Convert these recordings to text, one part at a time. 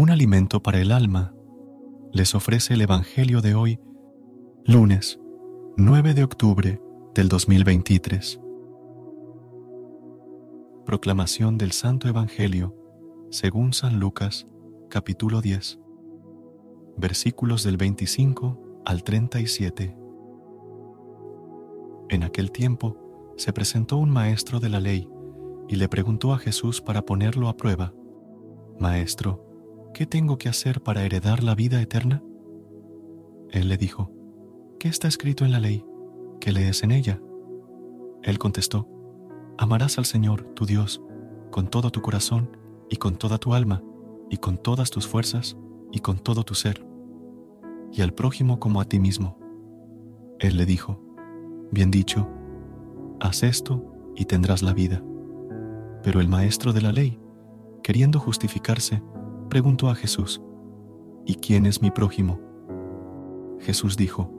Un alimento para el alma, les ofrece el Evangelio de hoy, lunes 9 de octubre del 2023. Proclamación del Santo Evangelio según San Lucas, capítulo 10, versículos del 25 al 37. En aquel tiempo se presentó un maestro de la ley y le preguntó a Jesús para ponerlo a prueba, Maestro, ¿qué tengo que hacer para heredar la vida eterna? Él le dijo, ¿qué está escrito en la ley? ¿Qué lees en ella? Él contestó, amarás al Señor, tu Dios, con todo tu corazón y con toda tu alma y con todas tus fuerzas y con todo tu ser, y al prójimo como a ti mismo. Él le dijo, bien dicho, haz esto y tendrás la vida. Pero el maestro de la ley, queriendo justificarse, preguntó a Jesús, ¿Y quién es mi prójimo? Jesús dijo,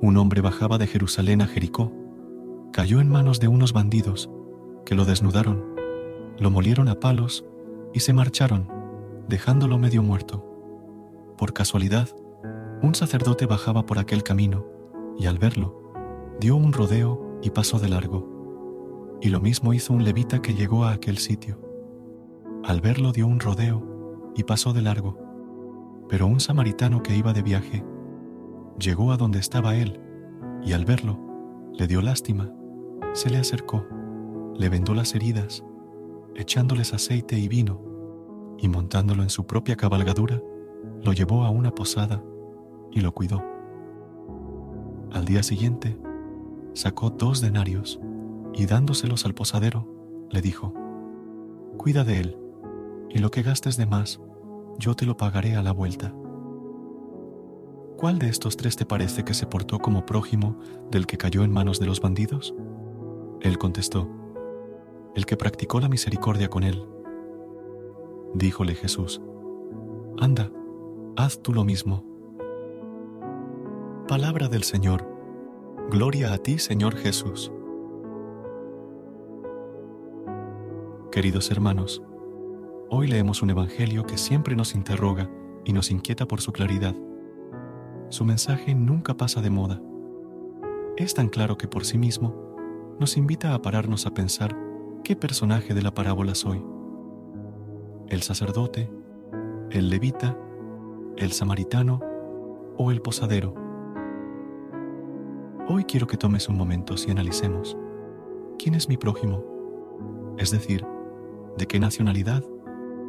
un hombre bajaba de Jerusalén a Jericó, cayó en manos de unos bandidos, que lo desnudaron, lo molieron a palos y se marcharon, dejándolo medio muerto. Por casualidad, un sacerdote bajaba por aquel camino, y al verlo, dio un rodeo y pasó de largo. Y lo mismo hizo un levita que llegó a aquel sitio. Al verlo dio un rodeo y pasó de largo. Pero un samaritano que iba de viaje llegó a donde estaba él y al verlo le dio lástima, se le acercó, le vendó las heridas, echándoles aceite y vino, y montándolo en su propia cabalgadura, lo llevó a una posada y lo cuidó. Al día siguiente, sacó dos denarios y dándoselos al posadero, le dijo, Cuida de él, y lo que gastes de más, yo te lo pagaré a la vuelta. ¿Cuál de estos tres te parece que se portó como prójimo del que cayó en manos de los bandidos? Él contestó, el que practicó la misericordia con él. Díjole Jesús, anda, haz tú lo mismo. Palabra del Señor. Gloria a ti, Señor Jesús. Queridos hermanos, Hoy leemos un Evangelio que siempre nos interroga y nos inquieta por su claridad. Su mensaje nunca pasa de moda. Es tan claro que por sí mismo nos invita a pararnos a pensar qué personaje de la parábola soy. ¿El sacerdote? ¿El levita? ¿El samaritano? ¿O el posadero? Hoy quiero que tomes un momento y analicemos quién es mi prójimo, es decir, de qué nacionalidad,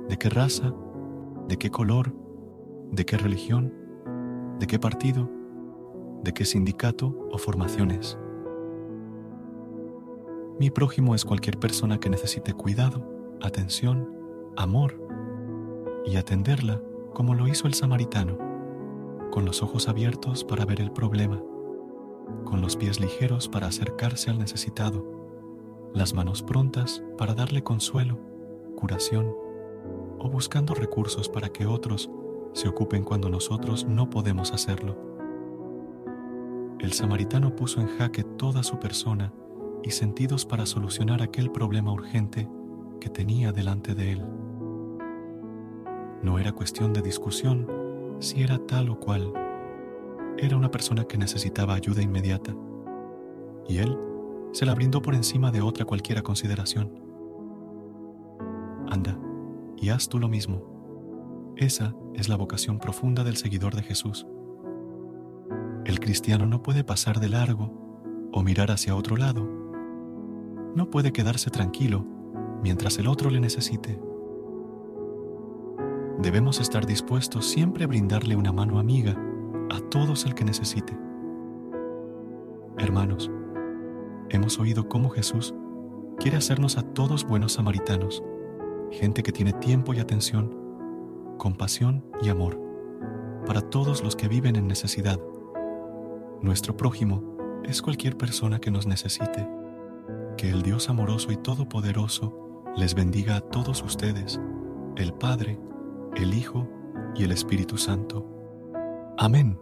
de qué raza, de qué color, de qué religión, de qué partido, de qué sindicato o formaciones. Mi prójimo es cualquier persona que necesite cuidado, atención, amor y atenderla como lo hizo el samaritano, con los ojos abiertos para ver el problema, con los pies ligeros para acercarse al necesitado, las manos prontas para darle consuelo, curación o buscando recursos para que otros se ocupen cuando nosotros no podemos hacerlo. El samaritano puso en jaque toda su persona y sentidos para solucionar aquel problema urgente que tenía delante de él. No era cuestión de discusión si era tal o cual. Era una persona que necesitaba ayuda inmediata. Y él se la brindó por encima de otra cualquiera consideración. Anda, y haz tú lo mismo. Esa es la vocación profunda del seguidor de Jesús. El cristiano no puede pasar de largo o mirar hacia otro lado. No puede quedarse tranquilo mientras el otro le necesite. Debemos estar dispuestos siempre a brindarle una mano amiga a todos el que necesite. Hermanos, hemos oído cómo Jesús quiere hacernos a todos buenos samaritanos gente que tiene tiempo y atención, compasión y amor para todos los que viven en necesidad. Nuestro prójimo es cualquier persona que nos necesite. Que el Dios amoroso y todopoderoso les bendiga a todos ustedes, el Padre, el Hijo y el Espíritu Santo. Amén.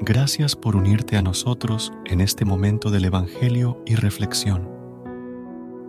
Gracias por unirte a nosotros en este momento del Evangelio y reflexión.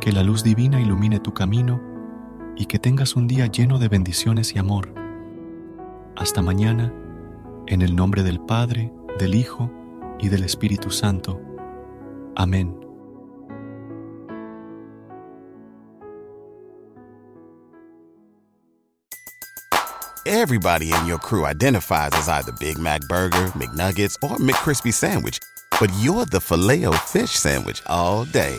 que la luz divina ilumine tu camino y que tengas un día lleno de bendiciones y amor. Hasta mañana, en el nombre del Padre, del Hijo y del Espíritu Santo. Amén. Everybody in your crew identifies as either Big Mac Burger, McNuggets, or McCrispy Sandwich, but you're the filet fish Sandwich all day.